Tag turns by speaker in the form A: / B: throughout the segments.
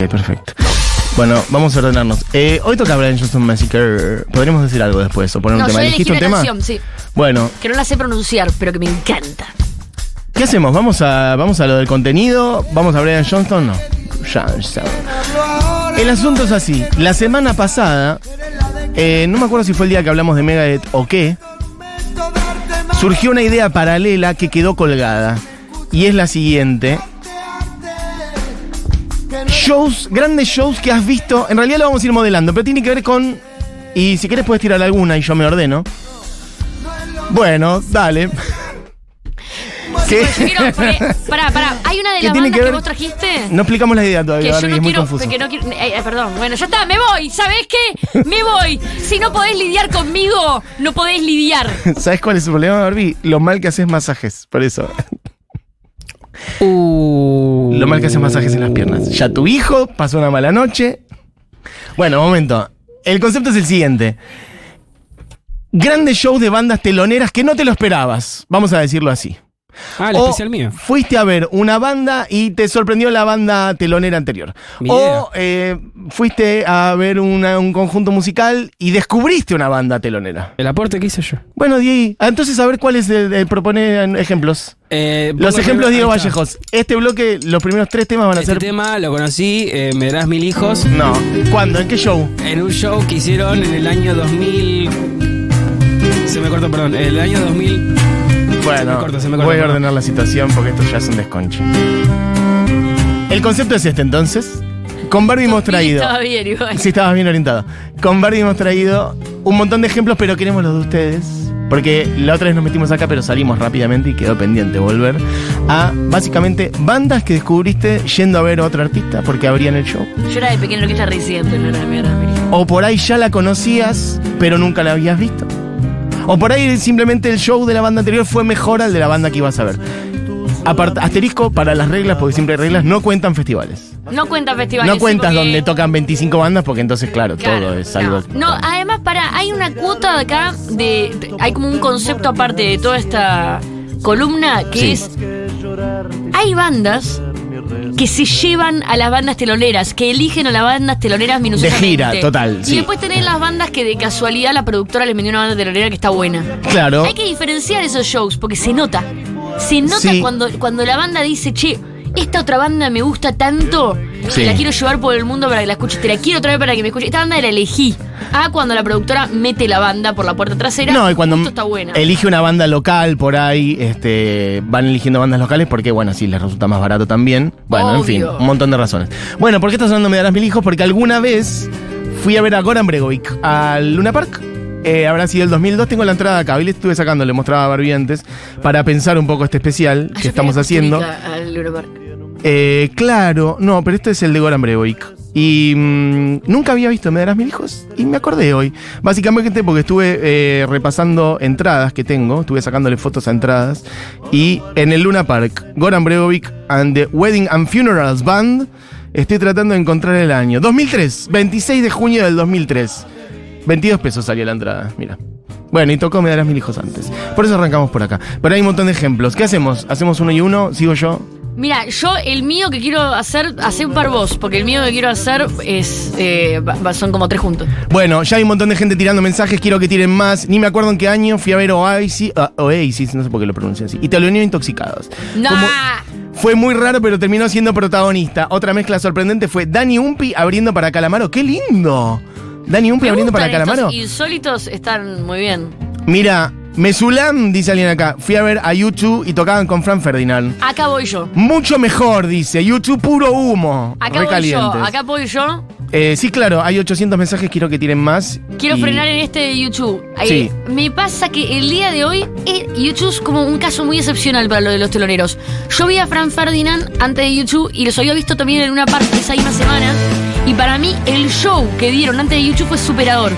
A: Ok, perfecto. Bueno, vamos a ordenarnos. Eh, hoy toca Brian Johnson Massacre. Podríamos decir algo después o poner un
B: No, yo
A: tema.
B: elegí
A: ¿Elegiste un
B: una
A: tema?
B: canción, sí.
A: Bueno,
B: Que no la sé pronunciar, pero que me encanta.
A: ¿qué hacemos? ¿Vamos a, ¿Vamos a lo del contenido? ¿Vamos a Brian Johnston? No. Johnston. El asunto es así. La semana pasada, eh, no me acuerdo si fue el día que hablamos de Megadeth o qué, surgió una idea paralela que quedó colgada. Y es la siguiente. Shows, grandes shows que has visto. En realidad lo vamos a ir modelando, pero tiene que ver con. Y si quieres puedes tirar alguna y yo me ordeno. Bueno, dale. ¿Qué?
B: Quiero, porque, pará, pará, hay una de
A: ¿Qué
B: las bandas
A: que
B: vos trajiste.
A: No explicamos la idea todavía,
B: Que yo no
A: es muy
B: quiero,
A: confuso.
B: que no quiero, eh, eh, perdón, bueno, ya está, me voy, ¿sabés qué? Me voy. Si no podés lidiar conmigo, no podés lidiar.
A: ¿Sabes cuál es el problema, Barbie? Lo mal que haces masajes, por eso. Lo mal que haces masajes en las piernas. Ya tu hijo pasó una mala noche. Bueno, momento. El concepto es el siguiente. Grandes shows de bandas teloneras que no te lo esperabas. Vamos a decirlo así.
C: Ah, el
A: O
C: especial mío.
A: Fuiste a ver una banda y te sorprendió la banda telonera anterior.
C: Mi
A: o eh, fuiste a ver una- un conjunto musical y descubriste una banda telonera.
C: El aporte que hice yo.
A: Bueno, Diego, entonces a ver cuál es el, el proponer ejemplos.
C: Eh,
A: Los ejemplos Diego. Vallejos. Este bloque, los primeros tres temas van a
C: Este
A: ser.
C: tema lo conocí, eh, Me darás mil hijos,
A: No. ¿Cuándo? ¿En qué show?
C: en un show que hicieron en el año 2000. Se me cortó, perdón. En el año 2000.
A: Bueno,
C: corta, se me corta,
A: voy a ordenar la situación porque esto ya es un desconche. El concepto es este entonces. Con Barbie hemos traído.
B: Estaba bien, igual.
A: Sí, estabas bien orientado. Con Barbie hemos traído un montón de ejemplos, pero queremos los de ustedes. Porque la otra vez nos metimos acá, pero salimos rápidamente y quedó pendiente volver a básicamente bandas que descubriste yendo a ver a otro artista porque abrían el show.
B: Yo era de pequeño orquesta residente, no era de mierda.
A: O por ahí ya la conocías, pero nunca la habías visto. O por ahí simplemente el show de la banda anterior fue mejor al de la banda que ibas a ver. Apart- asterisco para las reglas, porque siempre hay reglas, no cuentan festivales.
B: No cuenta festivales.
A: No
B: sí,
A: cuentas
B: porque-
A: donde tocan 25 bandas, porque entonces, claro,
B: Claro,
A: todo es algo.
B: No, No, además, para, hay una cuota de acá de, de- Hay como un concepto aparte de toda esta columna que
A: Sí.
B: es. Hay bandas que se llevan a las bandas teloneras, que eligen a las bandas teloneras minuciosamente.
A: gira, total,
B: Y
A: sí.
B: después tenés las bandas que de casualidad la productora les vendió una banda telonera que está buena.
A: Claro.
B: Hay que diferenciar esos shows porque se nota. Se nota
A: Sí.
B: cuando, cuando la banda dice, che, esta otra banda me gusta tanto
A: Sí.
B: que la quiero llevar por el mundo para que la escuches. Te la quiero traer para que me escuches. Esta banda la elegí. Ah, cuando la productora mete la banda por la puerta trasera.
A: No, y cuando
B: está buena.
A: elige una banda local por ahí, este, van eligiendo bandas locales porque, bueno, sí, les resulta más barato también. Bueno, en fin, un montón de razones. Bueno, ¿por qué estás hablando de Me darás mil hijos? Porque alguna vez fui a ver a Goran Bregovic al Luna Park. Eh, habrá sido el 2002, tengo la entrada acá. Hoy le estuve sacando, le mostraba a Barbie antes, para pensar un poco este especial
B: Ah,
A: que estamos haciendo.
B: Al.
A: Eh, claro, no, pero este es el de Goran Bregovic. Y mm, nunca había visto Me darás mil hijos y me acordé hoy. Básicamente porque estuve eh, repasando entradas que tengo, estuve sacándole fotos a entradas. Y en el Luna Park, Goran Bregovic and the Wedding and Funerals Band, estoy tratando de encontrar el año. 2003, 26 de junio del 2003. 22 pesos salió la entrada, mira. Bueno, y tocó Me darás mil hijos antes. Por eso arrancamos por acá. Pero hay un montón de ejemplos. ¿Qué hacemos? ¿Hacemos uno y uno? ¿Sigo yo?
B: Mira, yo el mío que quiero hacer, hacer un par vos, porque el mío que quiero hacer es. eh, son como tres juntos.
A: Bueno, ya hay un montón de gente tirando mensajes, quiero que tiren más. Ni me acuerdo en qué año fui a ver Oasis, ah, Oasis no sé por qué lo pronuncio así. Y Teloneros Intoxicados.
B: ¡No!
A: Como- fue muy raro, pero terminó siendo protagonista. Otra mezcla sorprendente fue Dani Umpi abriendo para Calamaro. ¡Qué lindo! Dani
B: Me
A: abriendo para Calamaro.
B: insólitos están muy bien.
A: Mira, Mesulam, dice alguien acá. Fui a ver a YouTube y tocaban con Fran Ferdinand.
B: Acá voy yo.
A: Mucho mejor, dice. YouTube puro humo.
B: Acá voy yo. Acá voy yo.
A: Eh, sí, claro, hay 800 mensajes, quiero que tiren más.
B: Quiero
A: Y-
B: frenar en este de YouTube. Ahí,
A: Sí.
B: Me pasa que el día de hoy eh, YouTube es como un caso muy excepcional para lo de los teloneros. Yo vi a Fran Ferdinand antes de YouTube y los había visto también en una parte de esa misma semana. Y para mí el show que dieron antes de YouTube fue superador.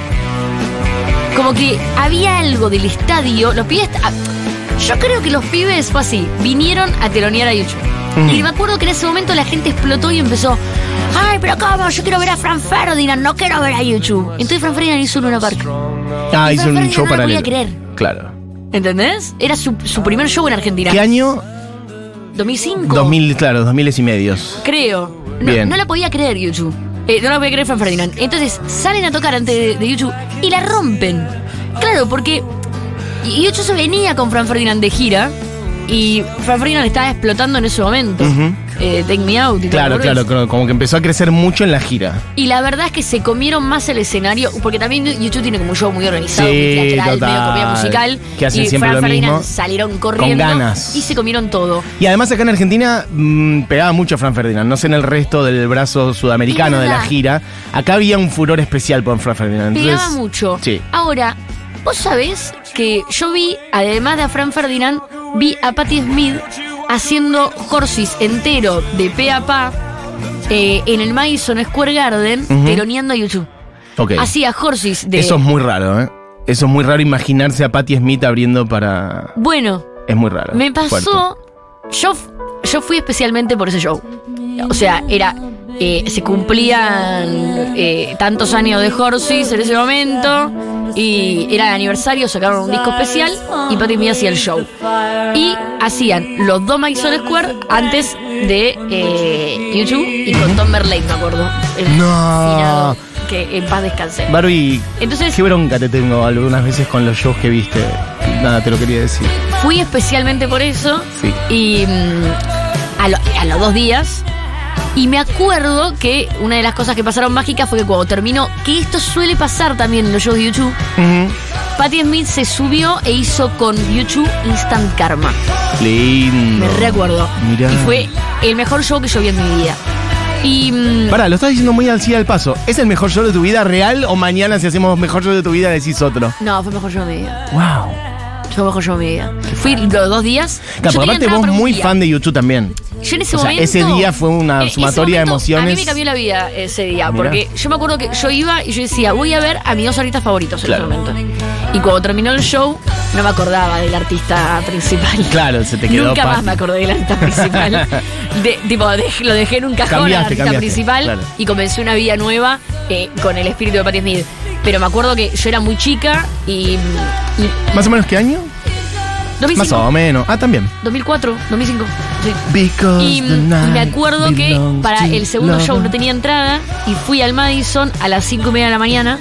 B: Como que había algo del estadio. Los pibes. ah, Yo creo que los pibes fue así. Vinieron a telonear a YouTube.
A: Mm.
B: Y me acuerdo que en ese momento la gente explotó y empezó. Ay, pero ¿cómo? Yo quiero ver a Fran Ferdinand, no quiero ver a YouTube. Entonces Fran Ferdinand hizo un Luna Park.
A: Ah,
B: Y
A: hizo
B: Fran
A: un show
B: no lo
A: paralelo.
B: podía creer.
A: Claro.
B: ¿Entendés? Era su, su primer show en Argentina.
A: ¿Qué año?
B: 2005.
A: 2000, claro, 2000 y medios.
B: Creo. No,
A: Bien.
B: no la podía creer YouTube. Eh, no la podía creer Fran Ferdinand. Entonces salen a tocar antes de, de YouTube y la rompen. Claro, porque YouTube se venía con Fran Ferdinand de gira y Fran Ferdinand estaba explotando en ese momento. Eh, Take Me Out y
A: Claro, claro, claro, como que empezó a crecer mucho en la gira.
B: Y la verdad es que se comieron más el escenario, porque también YouTube tiene como un show muy organizado,
A: Sí,
B: muy teatral, medio comedia musical.
A: Que hacen
B: y
A: siempre
B: Fran
A: lo
B: Ferdinand
A: mismo.
B: salieron corriendo
A: ganas.
B: y se comieron todo.
A: Y además acá en Argentina mm, pegaba mucho a Fran Ferdinand, no sé en el resto del brazo sudamericano de la gira. Acá había un furor especial por Fran Ferdinand.
B: Pegaba mucho.
A: Sí.
B: Ahora, vos sabés que yo vi, además de a Fran Ferdinand, vi a Patti Smith haciendo Horses entero de pe a pa eh, en el Madison Square Garden,
A: Ujú.
B: teloneando a YouTube. Hacía Horses de.
A: Eso es muy raro, ¿eh? Eso es muy raro imaginarse a Patti Smith abriendo para.
B: Bueno,
A: Es muy raro.
B: me
A: fuerte.
B: pasó. Yo, yo fui especialmente por ese show. O sea, era. eh, se cumplían eh, tantos años de Horses en ese momento. Y era el aniversario, sacaron un disco especial y Patti Smith hacía el show. Y hacían los dos Madison Square antes de eh, YouTube y con Tom Merlane, me acuerdo. El
A: No.
B: Que en paz descansé.
A: Barbie,
B: Entonces
A: qué bronca te tengo algunas veces con los shows que viste. Nada, te lo quería decir.
B: fui especialmente por eso.
A: Sí.
B: Y mm, a, lo- a los dos días. Y me acuerdo que una de las cosas que pasaron mágicas fue que cuando terminó, que esto suele pasar también en los shows de YouTube,
A: Ujú.
B: Patti Smith se subió e hizo con YouTube Instant Karma.
A: Lindo.
B: Me recuerdo.
A: Mirá.
B: Y fue el mejor show que yo vi en mi vida. Y mm,
A: Pará, lo estás diciendo muy al sí al paso. ¿Es el mejor show de tu vida real o mañana si hacemos mejor show de tu vida decís otro?
B: no, fue el mejor show de mi vida.
A: Wow.
B: Mejor show de mi vida. Fui los dos días.
A: Claro,
B: Yo
A: porque aparte vos muy fan de YouTube también.
B: Yo en ese
A: O sea,
B: momento.
A: ese día fue una sumatoria de emociones.
B: A mí me cambió la vida ese día,
A: Mirá.
B: porque yo me acuerdo que yo iba y yo decía, voy a ver a mis dos artistas favoritos
A: Claro.
B: en ese momento. Y cuando terminó el show, no me acordaba del artista principal.
A: Claro, se te quedó
B: Nunca más
A: Patti.
B: me acordé del artista principal. De- tipo, lo dejé en un cajón al artista
A: cambiaste,
B: principal
A: claro.
B: y comencé una vida nueva eh, con el espíritu de Patti Smith. Pero me acuerdo que yo era muy chica y. y
A: ¿Más o menos qué año?
B: 2005,
A: Más o menos. Ah, también.
B: 2004, 2005. Sí. Y, y me acuerdo que para el segundo show no tenía entrada y fui al Madison a las 5 y media de la mañana,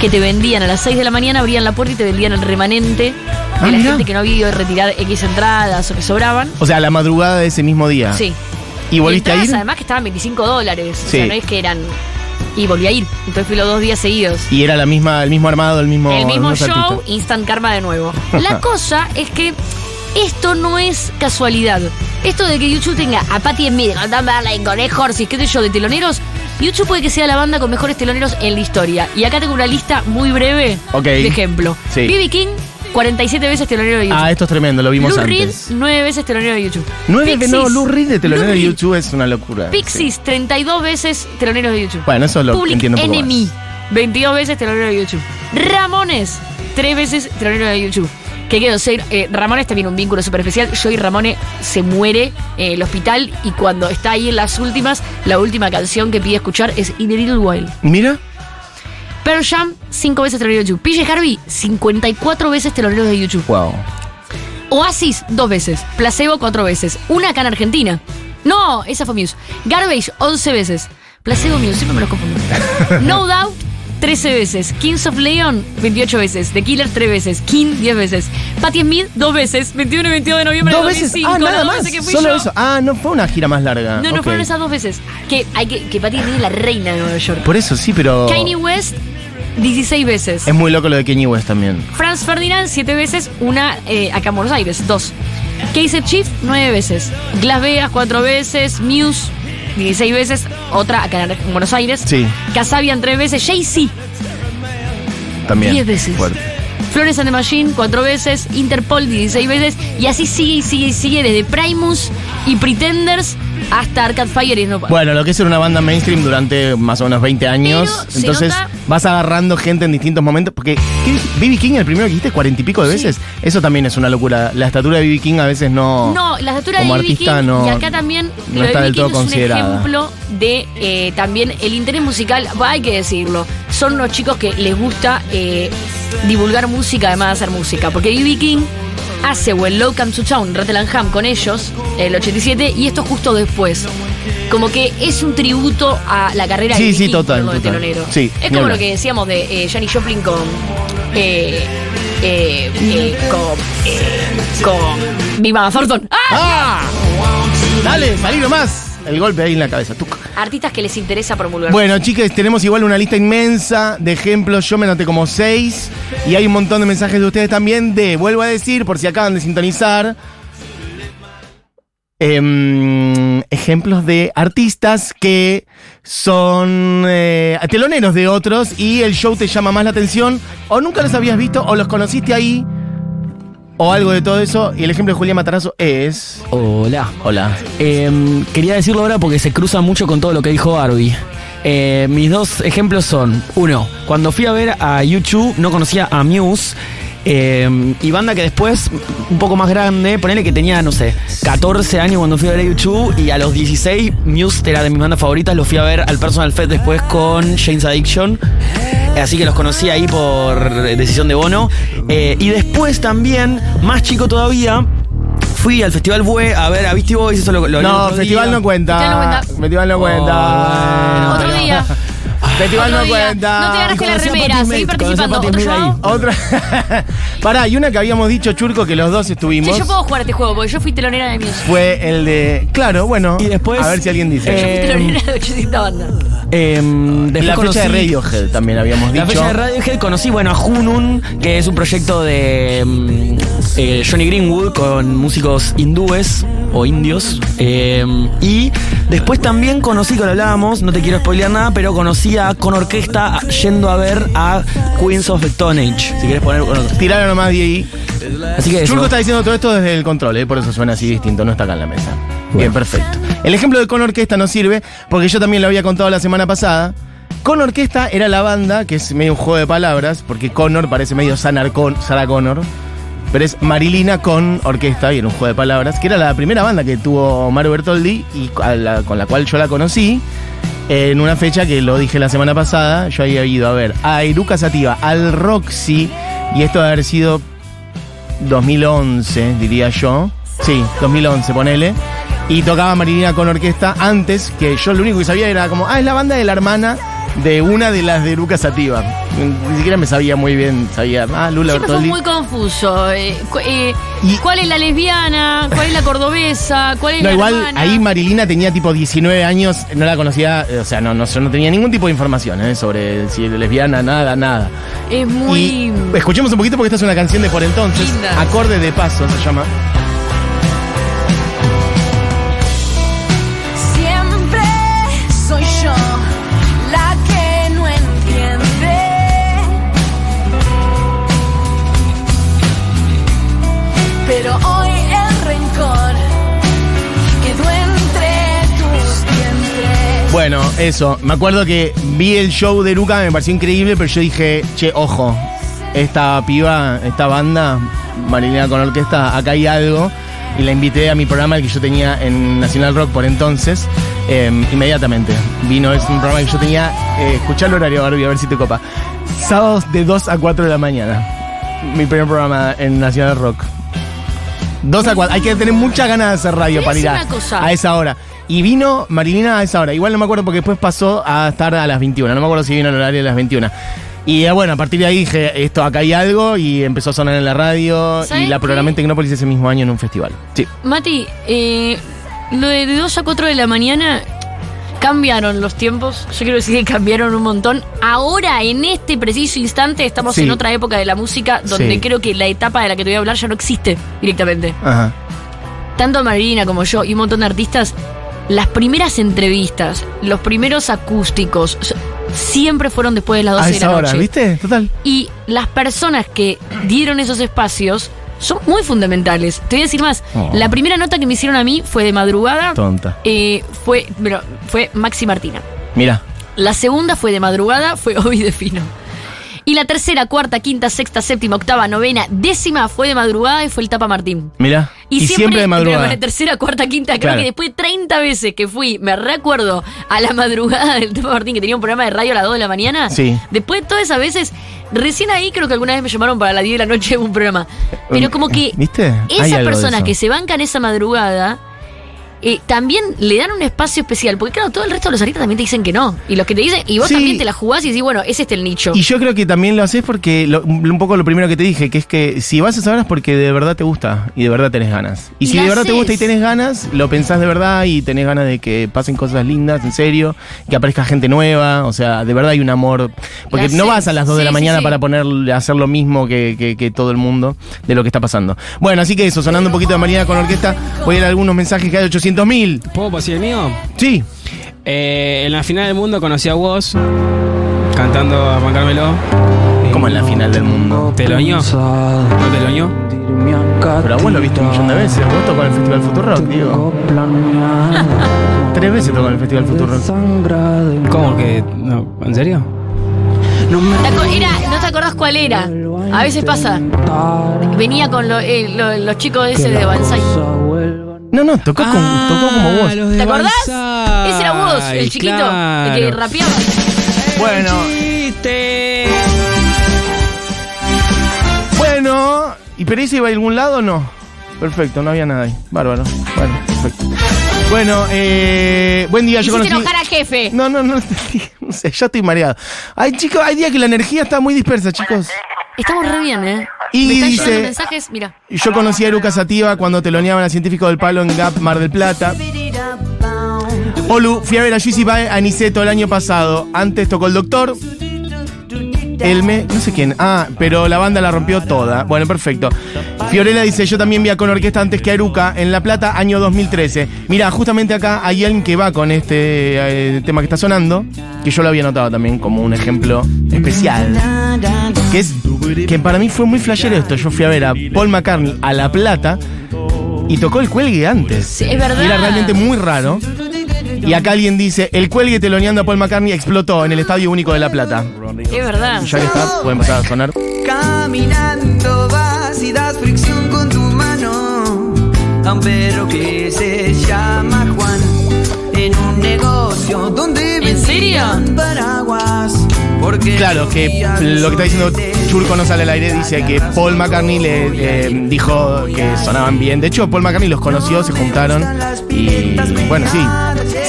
B: que te vendían a las 6 de la mañana, abrían la puerta y te vendían el remanente de
A: Ah,
B: la
A: mirá.
B: gente que no había ido a retirar X entradas o que sobraban.
A: O sea, la madrugada de ese mismo día.
B: Sí.
A: ¿Y volviste a ir?
B: Además que estaban 25 dólares. O
A: Sí.
B: sea, no es que eran. Y volví a ir. Entonces fui los dos días seguidos.
A: Y era la misma, el mismo armado, el mismo.
B: el mismo show,
A: artistas.
B: Instant Karma de nuevo. La cosa es que esto no es casualidad. Esto de que YouTube tenga a Patti Smith, con Barley, con Ed Horsis, qué sé yo, de teloneros, YouTube puede que sea la banda con mejores teloneros en la historia. Y acá tengo una lista muy breve de ejemplo.
A: Sí.
B: B.B. King, 47 veces telonero de YouTube.
A: Ah, esto es tremendo, lo vimos
B: Lou Reed,
A: antes.
B: 9 veces telonero de YouTube.
A: Nueve que no,
B: Pixies,
A: Lou Reed de telonero
B: Lou
A: de
B: Reed.
A: YouTube es una locura.
B: Pixies,
A: Sí.
B: 32 veces teloneros de YouTube.
A: Bueno, eso lo
B: Public
A: entiendo un poco
B: Enemy,
A: más.
B: 22 veces telonero de YouTube. Ramones, 3 veces telonero de YouTube. Que quedó ser, eh, Ramones también un vínculo súper especial. Joey Ramone se muere en el hospital y cuando está ahí en las últimas, la última canción que pide escuchar es In a Little While.
A: Mira,
B: Pearl Jam, 5 veces telonero de YouTube. PJ Harvey, 54 veces telonero de YouTube.
A: wow.
B: Oasis, dos veces. Placebo, cuatro veces. Una acá en Argentina. No, esa fue Muse. Garbage, 11 veces. Placebo Muse, siempre me los confundo. No Doubt, 13 veces. Kings of Leon, 28 veces. The Killer, 3 veces. King, 10 veces. Patti Smith, dos veces. 21 y 22 de noviembre
A: ¿Dos
B: de
A: veces?
B: 2005.
A: Ah, nada
B: las dos
A: más.
B: veces que fui
A: Solo
B: yo.
A: eso. Ah, no fue una gira más larga.
B: No, no
A: Ok.
B: fueron esas dos veces. Que, hay que, que Patti Smith es la reina de Nueva York.
A: Por eso sí, pero.
B: Kanye West, 16 veces.
A: Es muy loco lo de Kanye West también.
B: Franz Ferdinand, siete veces, una eh, acá en Buenos Aires, dos. Kaiser Chief, nueve veces. Glass Vegas, cuatro veces. Muse, 16 veces, otra acá en Buenos Aires.
A: Sí.
B: Casabian, tres veces. Jay-Z,
A: También.
B: 10 veces.
A: Fuerte.
B: Flores and the Machine, cuatro veces. Interpol, 16 veces. Y así sigue y sigue y sigue desde Primus y Pretenders hasta Arcade Fire y no
A: Bueno, lo que es ser una banda mainstream durante más o menos 20 años.
B: Pero se
A: entonces
B: nota-
A: vas agarrando gente en distintos momentos. Porque B.B. King, el primero que dijiste, cuarenta y pico de
B: Sí.
A: veces. Eso también es una locura. La estatura de B.B. King a veces no.
B: No, la estatura
A: como
B: de B.B.
A: artista
B: King,
A: no-
B: y acá también
A: no
B: lo de
A: está
B: B.B.
A: del todo
B: King es un
A: considerada.
B: ejemplo de eh, también el interés musical, bah, hay que decirlo, son unos chicos que les gusta eh, divulgar música además de hacer música, porque B.B. King hace When Low Comes to Town, Rattle and Ham con ellos, el 87, y esto justo después. Como que es un tributo a la carrera
A: Sí,
B: de
A: sí, total, total.
B: telonero.
A: Sí,
B: es como lo que decíamos de eh, Janis Joplin con. eh, eh, eh, con. eh, con. Viva Thornton. ¡Ah!
A: ¡Ah! Dale, salí nomás. El golpe ahí en la cabeza. tuc.
B: Artistas que les interesa promulgar.
A: Bueno, chicas, tenemos igual una lista inmensa de ejemplos. Yo me anoté como seis. Y hay un montón de mensajes de ustedes también de, vuelvo a decir, por si acaban de sintonizar. em, ejemplos de artistas que son eh, teloneros de otros y el show te llama más la atención o nunca los habías visto o los conociste ahí o algo de todo eso y el ejemplo de Julián Matarazo es
C: Hola.
A: hola
C: Em, quería decirlo ahora porque se cruza mucho con todo lo que dijo Barbie. Eh, mis dos ejemplos son, uno, cuando fui a ver a YouTube no conocía a Muse. Eh, y banda que después, un poco más grande, ponele que tenía, no sé, 14 años cuando fui a ver a YouTube y a los 16 Muse era de mis bandas favoritas, lo fui a ver al Personal Fest después con James Addiction. Así que los conocí ahí por decisión de Bono. Eh, y después también, más chico todavía, fui al Festival Bue a ver a Beastie Boys. Eso lo, lo
A: no
C: otro
A: festival
C: día.
A: no cuenta
B: Festival no cuenta.
A: festival no
C: Oh,
A: cuenta
C: bueno,
B: Otro día.
A: festival no cuenta
B: No te ganaste la
C: Conocí a
B: remera, seguí participando. ¿Otro show?
A: Otra. Pará, y una que habíamos dicho, Churco, que los dos estuvimos.
B: Che, yo puedo jugar este juego porque yo fui telonera de Muse.
A: Fue el de. Claro, bueno.
C: Y después,
A: A ver si alguien dice.
B: Yo fui
C: eh,
B: telonera de 800 bandas.
C: Em, después
A: la fecha
C: conocí-
A: de Radiohead también habíamos
C: La
A: dicho.
C: fecha de Radiohead conocí, bueno, a Hunun, que es un proyecto de mm, eh, Johnny Greenwood con músicos hindúes o indios. Eh, y después también conocí, que lo hablábamos, no te quiero spoilear nada, pero conocí a, con orquesta yendo a ver a Queens of the Stone Age. Si quieres poner. bueno,
A: Tiraron nomás de ahí.
C: así que.
A: Churco está diciendo todo esto desde el control, ¿eh? por eso suena así distinto, no está acá en la mesa. Bien, perfecto. El ejemplo de con orquesta no sirve, porque yo también lo había contado la semana pasada. Con orquesta era la banda, que es medio un juego de palabras, porque Connor parece medio Sarah, Con- Sarah Connor, pero es Marilina con orquesta, y era un juego de palabras, que era la primera banda que tuvo Mario Bertoldi y la- con la cual yo la conocí. En una fecha que lo dije la semana pasada, yo había ido a ver a Iruka Sativa, al Roxy, y esto debe haber sido 2011, diría yo. Sí, 2011, ponele. Y tocaba Marilina con orquesta antes, que yo lo único que sabía era como, ah, es la banda de la hermana de una de las de Luca Sativa. Ni siquiera me sabía muy bien, sabía, ah, Lula
B: Siempre fue
A: Bertoldi.
B: muy confuso. eh, cu- eh,
A: Y-
B: ¿Cuál es la lesbiana? ¿Cuál es la cordobesa? ¿Cuál es
A: No,
B: la
A: igual
B: hermana?
A: ahí Marilina tenía tipo 19 años, no la conocía, eh, o sea, no, no, yo no tenía ningún tipo de información eh, sobre si es lesbiana, nada, nada.
B: Es muy...
A: Y escuchemos un poquito porque esta es una canción de por entonces,
B: Linda.
A: acorde de paso se llama. Bueno, eso. Me acuerdo que vi el show de Luca, me pareció increíble, pero yo dije, che, ojo, esta piba, esta banda, Marilina con orquesta, acá hay algo. Y la invité a mi programa, el que yo tenía en Nacional Rock por entonces, eh, inmediatamente. Vino, es un programa que yo tenía, eh, escuchá el horario, Barbie, a ver si te copa. Sábados de 2 a 4 de la mañana. Mi primer programa en Nacional Rock. 2 a 4. Hay que tener muchas ganas de hacer radio para ir a esa hora. Y vino Marilina a esa hora. Igual no me acuerdo porque después pasó a estar a las 21. No me acuerdo si vino al horario de las 21. Y eh, bueno, a partir de ahí dije, esto acá hay algo y empezó a sonar en la radio
B: ¿Sabes
A: y la
B: qué?
A: programé en Tecnópolis ese mismo año en un festival. Sí.
B: Mati, eh, lo de, de 2 a 4 de la mañana cambiaron los tiempos. Yo quiero decir que cambiaron un montón. Ahora, en este preciso instante, estamos
A: Sí.
B: en otra época de la música donde
A: Sí.
B: creo que la etapa de la que te voy a hablar ya no existe directamente.
A: Ajá.
B: Tanto Marilina como yo y un montón de artistas, las primeras entrevistas, los primeros acústicos, siempre fueron después de las 12
A: A
B: de la
A: hora,
B: noche.
A: ¿viste? Total.
B: Y las personas que dieron esos espacios son muy fundamentales. Te voy a decir más.
A: Oh.
B: La primera nota que me hicieron a mí fue de madrugada.
A: Tonta.
B: eh, fue, pero, fue Maxi Martina.
A: Mira.
B: La segunda fue de madrugada, fue Obi de Fino. Y la tercera, cuarta, quinta, sexta, séptima, octava, novena, décima fue de madrugada y fue el Tapa Martín.
A: Mira. Y, siempre, de madrugada.
B: la tercera, cuarta, quinta, creo
A: Claro.
B: que después de 30 veces que fui, me recuerdo a la madrugada del Tapa Martín que tenía un programa de radio a las 2 de la mañana.
A: Sí.
B: Después de todas esas veces, recién ahí creo que alguna vez me llamaron para las 10 de la noche en un programa. Pero como que
A: ¿Viste?
B: Esas
A: de
B: personas que se bancan esa madrugada eh, también le dan un espacio especial. Porque claro, todo el resto de los artistas también te dicen que no. Y los que te dicen, y vos
A: Sí.
B: también te la jugás y decís, bueno, es este el nicho.
A: Y yo creo que también lo haces porque lo- un poco lo primero que te dije, que es que si vas a saber es porque de verdad te gusta y de verdad tenés ganas. Y,
B: Y
A: si
B: la
A: de verdad te gusta y tenés ganas, lo pensás de verdad y tenés ganas de que pasen cosas lindas, en serio, que aparezca gente nueva, o sea, de verdad hay un amor. Porque
B: La
A: no
B: haces.
A: vas a las 2 de la mañana
B: sí.
A: para poner, hacer lo mismo que, que- que todo el mundo de lo que está pasando. Bueno, así que eso, sonando un poquito de Marina con orquesta, voy a ir a algunos mensajes que hay 800 mil.
D: ¿Puedo pasar el mío?
A: Sí.
D: Eh, en la final del mundo conocí a vos cantando a Juan Carmelo.
A: Como en la final del mundo.
D: ¿Teloño? ¿No teloño?
A: Pero vos lo viste un millón de veces. Vos tocó en el Festival Futurock, digo. Tres veces tocó en el Festival Futurock.
D: ¿Cómo que? No, ¿En serio?
B: ¿Te era, ¿No te acordás cuál era? A veces pasa. Venía con lo- eh, lo- los chicos ese de Banzai.
A: No, no, tocó, con- tocó como vos.
B: ¿Te acordás?
D: Banzai,
B: Ese era vos, el chiquito, el que rapeaba.
A: Bueno,
D: Chiste.
A: bueno. ¿Y pero ese iba a algún lado o no? Perfecto, no había nada ahí. Bárbaro. Bueno, perfecto. Bueno, eh, buen día, yo conocí.
B: enojar al jefe.
A: No, no, no, no sé, ya estoy mareado. Hay chicos, hay días que la energía está muy dispersa, chicos.
B: Estamos re bien, ¿eh?
A: Y
B: Me están
A: dice-
B: mensajes, mira.
A: Yo conocí a Eruca Sativa cuando teloneaban a Científico del Palo en Gap Mar del Plata. Olu, fui a ver a Juicy Bae a Niceto el año pasado. Antes tocó el doctor. Elme, no sé quién. Ah, pero la banda la rompió toda. Bueno, perfecto. Fiorella dice, yo también vi a con orquesta antes que a Eruca en La Plata, año 2013. Mira, justamente acá hay alguien que va con este eh, tema que está sonando, que yo lo había notado también como un ejemplo especial. Que es que para mí fue muy flashero esto. Yo fui a ver a Paul McCartney a La Plata y tocó el cuelgue antes.
B: Sí, es verdad.
A: Y era realmente muy raro. Y acá alguien dice, el cuelgue teloneando a Paul McCartney explotó en el Estadio Único de La Plata.
B: Es verdad.
A: Y ya que está, pueden pasar a sonar.
E: Caminando vas y das fricción con tu mano a un perro que se llama Juan en un negocio donde
B: ¿En serio?
E: paraguas.
A: Claro, que lo que está diciendo Churco no sale al aire dice que Paul McCartney le eh, dijo que sonaban bien. De hecho, Paul McCartney los conoció, se juntaron y bueno, sí.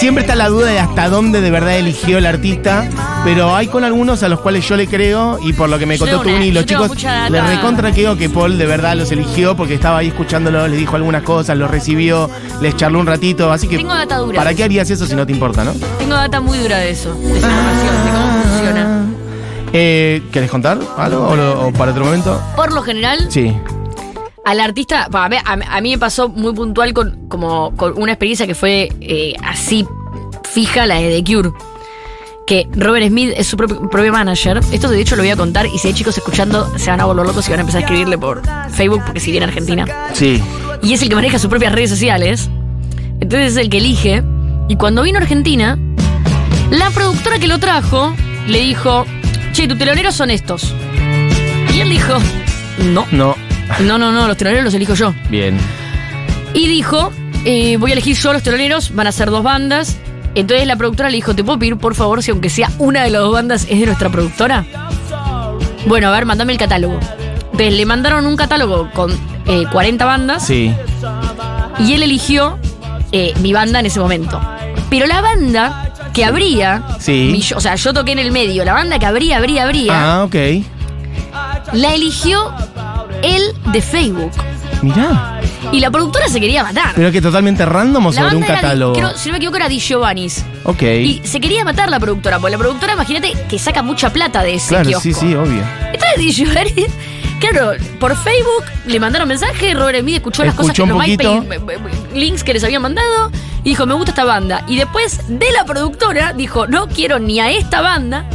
A: Siempre está la duda de hasta dónde de verdad eligió el artista, pero hay con algunos a los cuales yo le creo y por lo que me
B: Yo
A: contó
B: tengo una-
A: Tuni y los
B: yo tengo
A: chicos
B: mucha data.
A: le recontra creo que Paul de verdad los eligió porque estaba ahí escuchándolo, les dijo algunas cosas, los recibió, les charló un ratito, así que
B: Tengo data dura.
A: ¿para qué harías eso si no te importa, no?
B: Tengo data muy dura de eso, de esa información, de cómo funciona.
A: Eh, ¿Querés contar algo o, lo- o para otro momento?
B: Por lo general,
A: Sí.
B: Al artista, a, ver, a- mí me pasó muy puntual con, como, con una experiencia que fue eh, así fija, la de The Cure. Que Robert Smith es su propio, propio manager. Esto de hecho lo voy a contar y si hay chicos escuchando se van a volver locos y van a empezar a escribirle por Facebook porque si viene Argentina.
A: Sí.
B: Y es el que maneja sus propias redes sociales. Entonces es el que elige. Y cuando vino a Argentina, la productora que lo trajo le dijo, che, tus teloneros son estos. Y él dijo, no,
A: No.
B: No, no, no, los teloneros los elijo yo.
A: Bien.
B: Y dijo, eh, voy a elegir yo los teloneros, van a ser dos bandas. Entonces la productora le dijo, ¿te puedo pedir por favor si aunque sea una de las dos bandas es de nuestra productora? Bueno, a ver, mandame el catálogo. Entonces le mandaron un catálogo con eh, 40 bandas
A: Sí.
B: y él eligió eh, mi banda en ese momento. Pero la banda que abría,
A: Sí.
B: mi- o sea, yo toqué en el medio, la banda que abría, abría, abría,
A: Ah, ok.
B: la eligió él de Facebook.
A: Mirá.
B: Y la productora se quería matar.
A: Pero que totalmente random o
B: La
A: sobre un
B: Di-
A: catálogo.
B: creo- si no me equivoco, era Di Giovannis.
A: Ok.
B: Y se quería matar la productora, porque la productora, imagínate, que saca mucha plata de ese
A: claro,
B: kiosco.
A: sí, sí, obvio.
B: Entonces Di Giovannis, claro, por Facebook le mandaron mensaje, Robert Smith escuchó las cosas que
A: Escuchó
B: los
A: poquito.
B: MySpace, eh, links que les habían mandado y dijo, me gusta esta banda. Y después de la productora dijo, no quiero ni a esta banda,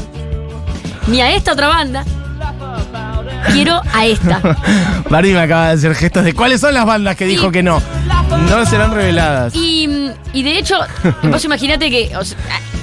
B: ni a esta otra banda, quiero a esta.
A: Barbie me acaba de hacer gestos de cuáles son las bandas que
B: Sí.
A: dijo que no. No serán reveladas.
B: Y, y de hecho, vos imagínate que o sea,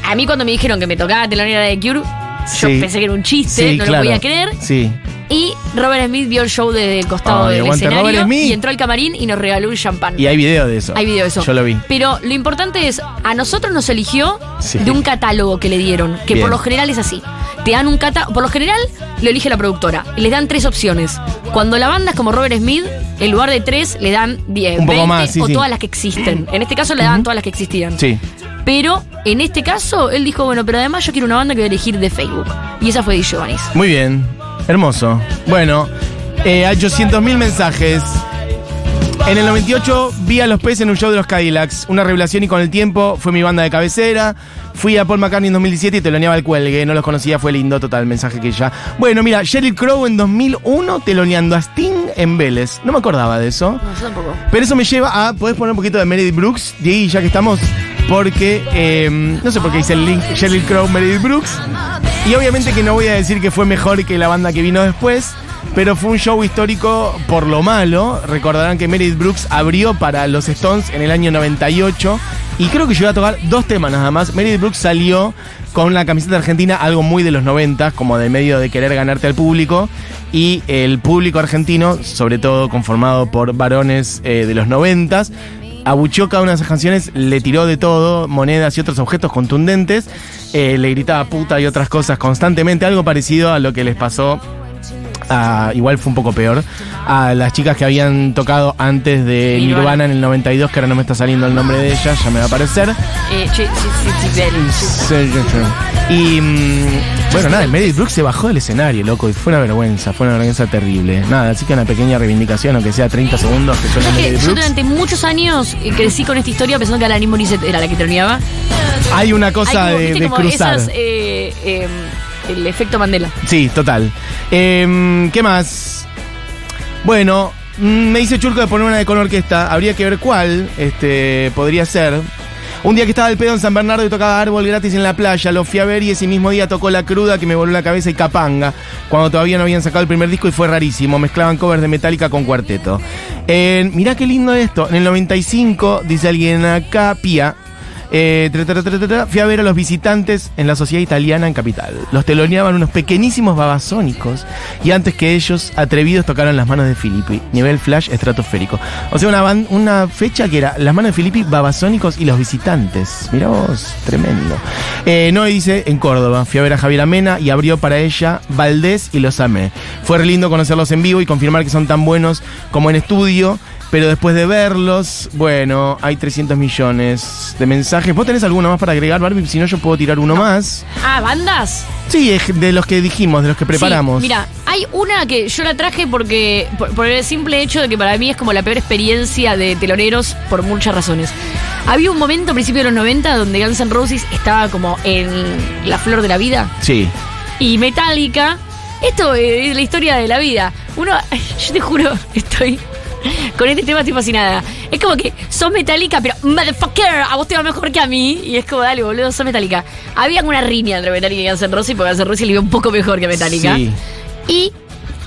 B: a, a mí cuando me dijeron que me tocaba telonera de Cure, yo
A: Sí.
B: pensé que era un chiste,
A: Sí,
B: no
A: claro.
B: lo podía creer.
A: Sí.
B: Y Robert Smith vio el show desde el costado del escenario y entró al camarín y nos regaló un champán.
A: Y hay video de eso.
B: Hay video de eso.
A: Yo lo vi.
B: Pero lo importante es, a nosotros nos eligió
A: Sí.
B: de un catálogo que le dieron, que
A: Bien.
B: por lo general es así. Te dan un catálogo, por lo general lo elige la productora. Les dan tres opciones. Cuando la banda es como Robert Smith, en lugar de tres, le dan 10,
A: Un poco
B: 20
A: más, sí,
B: o
A: sí.
B: todas las que existen. En este caso le daban todas las que existían.
A: Sí.
B: Pero en este caso, él dijo, bueno, pero además yo quiero una banda que voy a elegir de Facebook. Y esa fue Di Giovanni.
A: Muy bien. Hermoso. Bueno, eh, hay 800.000 mensajes. En el 98 vi a los Pez en un show de los Cadillacs. Una revelación y con el tiempo fue mi banda de cabecera. Fui a Paul McCartney en 2017 y teloneaba el cuelgue. No los conocía, fue lindo, total, mensaje que ya. Bueno, mira, Sheryl Crow en 2001 teloneando a Sting en Vélez. No me acordaba de eso.
B: No, yo tampoco.
A: Pero eso me lleva a. ¿Podés poner un poquito de Meredith Brooks? Diego, ya que estamos. Porque. eh, no sé por qué hice el link Sheryl Crow, Meredith Brooks. Y obviamente que no voy a decir que fue mejor que la banda que vino después. Pero fue un show histórico por lo malo. Recordarán que Meredith Brooks abrió para los Stones en el año 98. Y creo que llegó a tocar dos temas nada más. Meredith Brooks salió con la camiseta argentina, algo muy de los 90, como de medio de querer ganarte al público. Y el público argentino, sobre todo conformado por varones eh, de los 90, abucheó cada una de esas canciones, le tiró de todo, monedas y otros objetos contundentes, eh, le gritaba puta y otras cosas constantemente, algo parecido a lo que les pasó a- igual fue un poco peor, a las chicas que habían tocado antes de
B: Nirvana.
A: Nirvana en el 92, que ahora no me está saliendo el nombre de ella, ya me va a aparecer.
B: Eh, che, sí, sí, sí, Bell.
A: Y mm, bueno, nada, Meredith Brooks se bajó del escenario, loco, y fue una vergüenza, fue una vergüenza terrible. Nada, así que una pequeña reivindicación, aunque sea 30 segundos, que suena
B: que
A: Meredith
B: yo
A: Brooks.
B: durante muchos años eh, crecí con esta historia pensando que Alanis Morissette era la que teloneaba.
A: Hay una cosa
B: Hay como,
A: de, de
B: como
A: cruzar.
B: esas, eh, eh, el efecto Mandela.
A: Sí, total. Em, ¿Qué más? Bueno, mm, me dice Churco de poner una de con orquesta. Habría que ver cuál este, podría ser. Un día que estaba el pedo en San Bernardo y tocaba árbol gratis en la playa, lo fui a ver y ese mismo día tocó La Cruda que me voló la cabeza y Capanga, cuando todavía no habían sacado el primer disco y fue rarísimo, mezclaban covers de Metallica con cuarteto. Eh, mirá qué lindo esto, en el 95, dice alguien acá, Pía, eh, fui a ver a los visitantes en la sociedad italiana en Capital. Los teloneaban unos pequeñísimos babasónicos y antes que ellos, atrevidos tocaron las manos de Filippi, nivel flash estratosférico. O sea, una, una fecha que era las manos de Filippi, babasónicos y los visitantes. Mirá vos, tremendo. Eh, no, dice en Córdoba. Fui a ver a Javier Amena y abrió para ella Valdés y los amé. Fue re lindo conocerlos en vivo y confirmar que son tan buenos como en estudio. Pero después de verlos, bueno, hay 300 millones de mensajes. ¿Vos tenés alguno más para agregar, Barbie? Si no, yo puedo tirar uno más.
B: Ah, ¿bandas?
A: Sí, es de los que dijimos, de los que preparamos.
B: Sí, mira, hay una que yo la traje porque por, por el simple hecho de que para mí es como la peor experiencia de teloneros por muchas razones. Había un momento a principios de los 90 donde Guns N' Roses estaba como en la flor de la vida
A: Sí.
B: y Metallica. Esto es la historia de la vida. Uno, yo te juro, estoy con este tema estoy fascinada. Es como que sos Metallica, pero motherfucker, a vos te va mejor que a mí. Y es como, dale, boludo, sos Metallica. Había una riña entre Metallica y Guns N' Roses, porque Guns N' Roses le iba un poco mejor que Metallica.
A: Sí.
B: Y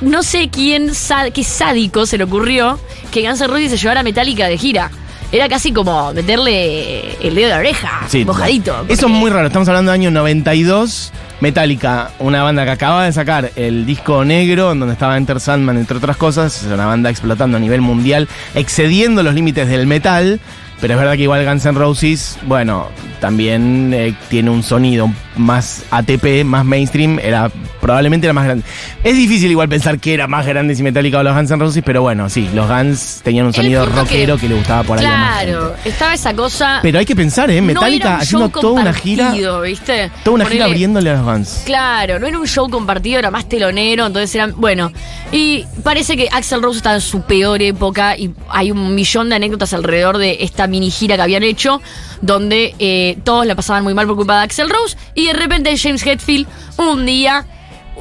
B: no sé quién, qué sádico se le ocurrió que Guns N' Roses se llevara a Metallica de gira. Era casi como meterle el dedo de la oreja,
A: Sí,
B: mojadito.
A: Eso es muy raro. Estamos hablando del año 92. Metallica, una banda que acaba de sacar el disco negro, en donde estaba Enter Sandman, entre otras cosas. Es una banda explotando a nivel mundial, excediendo los límites del metal. Pero es verdad que igual Guns N' Roses, bueno, también eh, tiene un sonido más ATP, más mainstream. Era probablemente era más grande. Es difícil igual pensar que era más grande si Metallica o los Guns N' Roses, pero bueno, sí, los Guns tenían un sonido
B: que-
A: rockero que, le gustaba por ahí más.
B: Claro, estaba esa cosa.
A: Pero hay que pensar, ¿eh? Metallica haciendo toda una gira.
B: ¿viste?
A: Toda una gira abriéndole a los Guns.
B: Claro, no era un show compartido, era más telonero, entonces eran. Bueno, y parece que Axel Rose estaba en su peor época y hay un millón de anécdotas alrededor de esta mini gira que habían hecho, donde eh, todos la pasaban muy mal por culpa de Axel Rose y de repente James Hetfield un día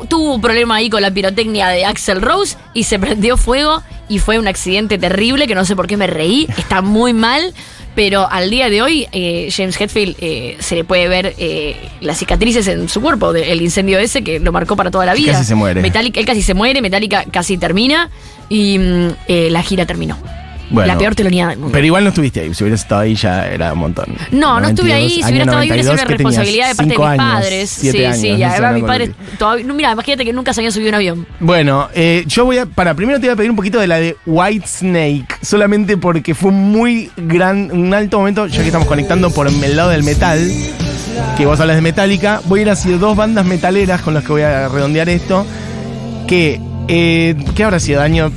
B: tuvo un problema ahí con la pirotecnia de Axel Rose y se prendió fuego y fue un accidente terrible que no sé por qué me reí, está muy mal. Pero al día de hoy, eh, James Hetfield eh, se le puede ver eh, las cicatrices en su cuerpo del incendio ese que lo marcó para toda la vida.
A: Casi se muere.
B: Metallica, él casi se muere, Metallica casi termina y mm, la gira terminó.
A: Bueno,
B: la peor teloneada del mundo.
A: Pero igual no estuviste ahí. Si hubieras estado ahí ya era un montón.
B: No, no estuve
A: 92,
B: ahí. Si hubiera estado ahí, hubiera sido
A: 92,
B: una responsabilidad de parte de mis
A: años,
B: padres. sí,
A: años,
B: sí, ya.
A: no
B: padres
A: acuerdo.
B: todavía. No, mira, imagínate que nunca se habían subido un avión.
A: Bueno, eh, yo voy a. Para, primero te voy a pedir un poquito de la de White Snake. Solamente porque fue muy gran. Un alto momento, ya que estamos conectando por el lado del metal. Que vos hablas de Metallica. Voy a ir hacia dos bandas metaleras con las que voy a redondear esto. que, eh, ¿qué habrá sido? Año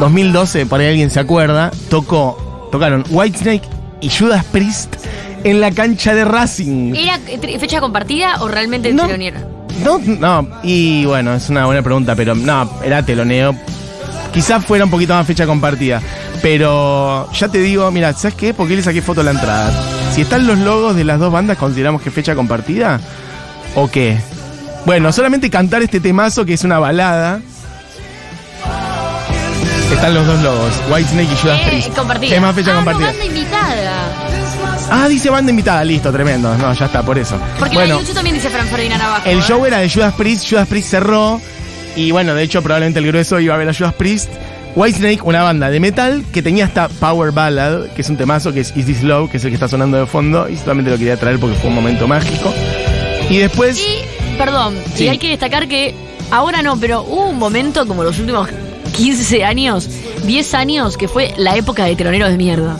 A: 2012, por ahí alguien se acuerda, tocó, tocaron Whitesnake y Judas Priest en la cancha de Racing.
B: ¿Era fecha compartida o realmente
A: No.
B: telonera?
A: No, no, y bueno, es una buena pregunta, pero no, era teloneo. Quizás fuera un poquito más fecha compartida. Pero ya te digo, mira, ¿sabes qué? ¿Por qué le saqué foto a la entrada? Si están los logos de las dos bandas, ¿consideramos que fecha compartida? ¿O qué? Bueno, solamente cantar este temazo que es una balada. Están los dos logos, Whitesnake y Judas
B: Eh,
A: Priest.
B: compartida.
A: Es más fecha
B: ah,
A: compartida.
B: No, banda invitada.
A: Ah, dice banda invitada, listo, tremendo. No, ya está, por eso.
B: Porque
A: bueno,
B: la de YouTube también dice Fran Ferdinand abajo.
A: el
B: ¿eh?
A: show era de Judas Priest, Judas Priest cerró. Y bueno, de hecho, probablemente el grueso iba a ver a Judas Priest. Whitesnake, una banda de metal que tenía hasta Power Ballad, que es un temazo, que es Is This Love, que es el que está sonando de fondo. Y solamente lo quería traer porque fue un momento mágico. Y después.
B: Y, perdón,
A: Sí.
B: y hay que destacar que ahora no, pero hubo un momento como los últimos 15 años, 10 años, que fue la época de teloneros de mierda.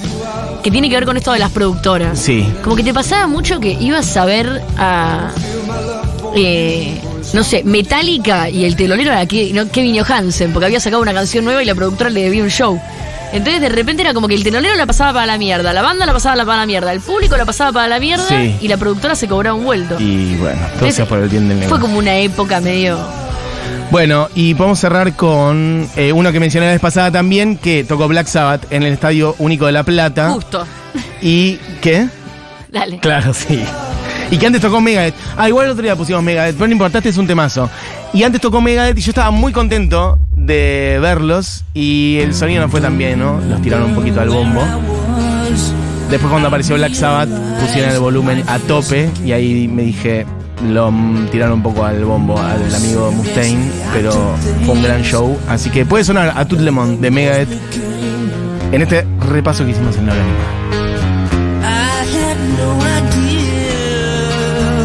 B: Que tiene que ver con esto de las productoras.
A: Sí.
B: Como que te pasaba mucho que ibas a ver a. eh, no sé, Metallica y el telonero era Kevin Johansen, porque había sacado una canción nueva y la productora le debía un show. Entonces de repente era como que el telonero la pasaba para la mierda, la banda la pasaba para la mierda, el público la pasaba para la mierda
A: Sí.
B: y la productora se cobraba un vuelto.
A: Y bueno, todo
B: Es-
A: sea por el bien del
B: Fue
A: negocio.
B: como una época medio.
A: Bueno, y podemos cerrar con eh, uno que mencioné la vez pasada también, que tocó Black Sabbath en el Estadio Único de La Plata.
B: Justo.
A: ¿Y qué?
B: Dale.
A: Claro, sí. Y que antes tocó Megadeth. Ah, igual el otro día pusimos Megadeth, pero no importa, este es un temazo. Y antes tocó Megadeth y yo estaba muy contento de verlos y el sonido no fue tan bien, ¿no? Los tiraron un poquito al bombo. Después cuando apareció Black Sabbath pusieron el volumen a tope y ahí me dije, lo tiraron un poco al bombo al amigo Mustaine, pero fue un gran show. Así que puede sonar a Tout Le Monde de Megadeth en este repaso que hicimos en la Orgánica.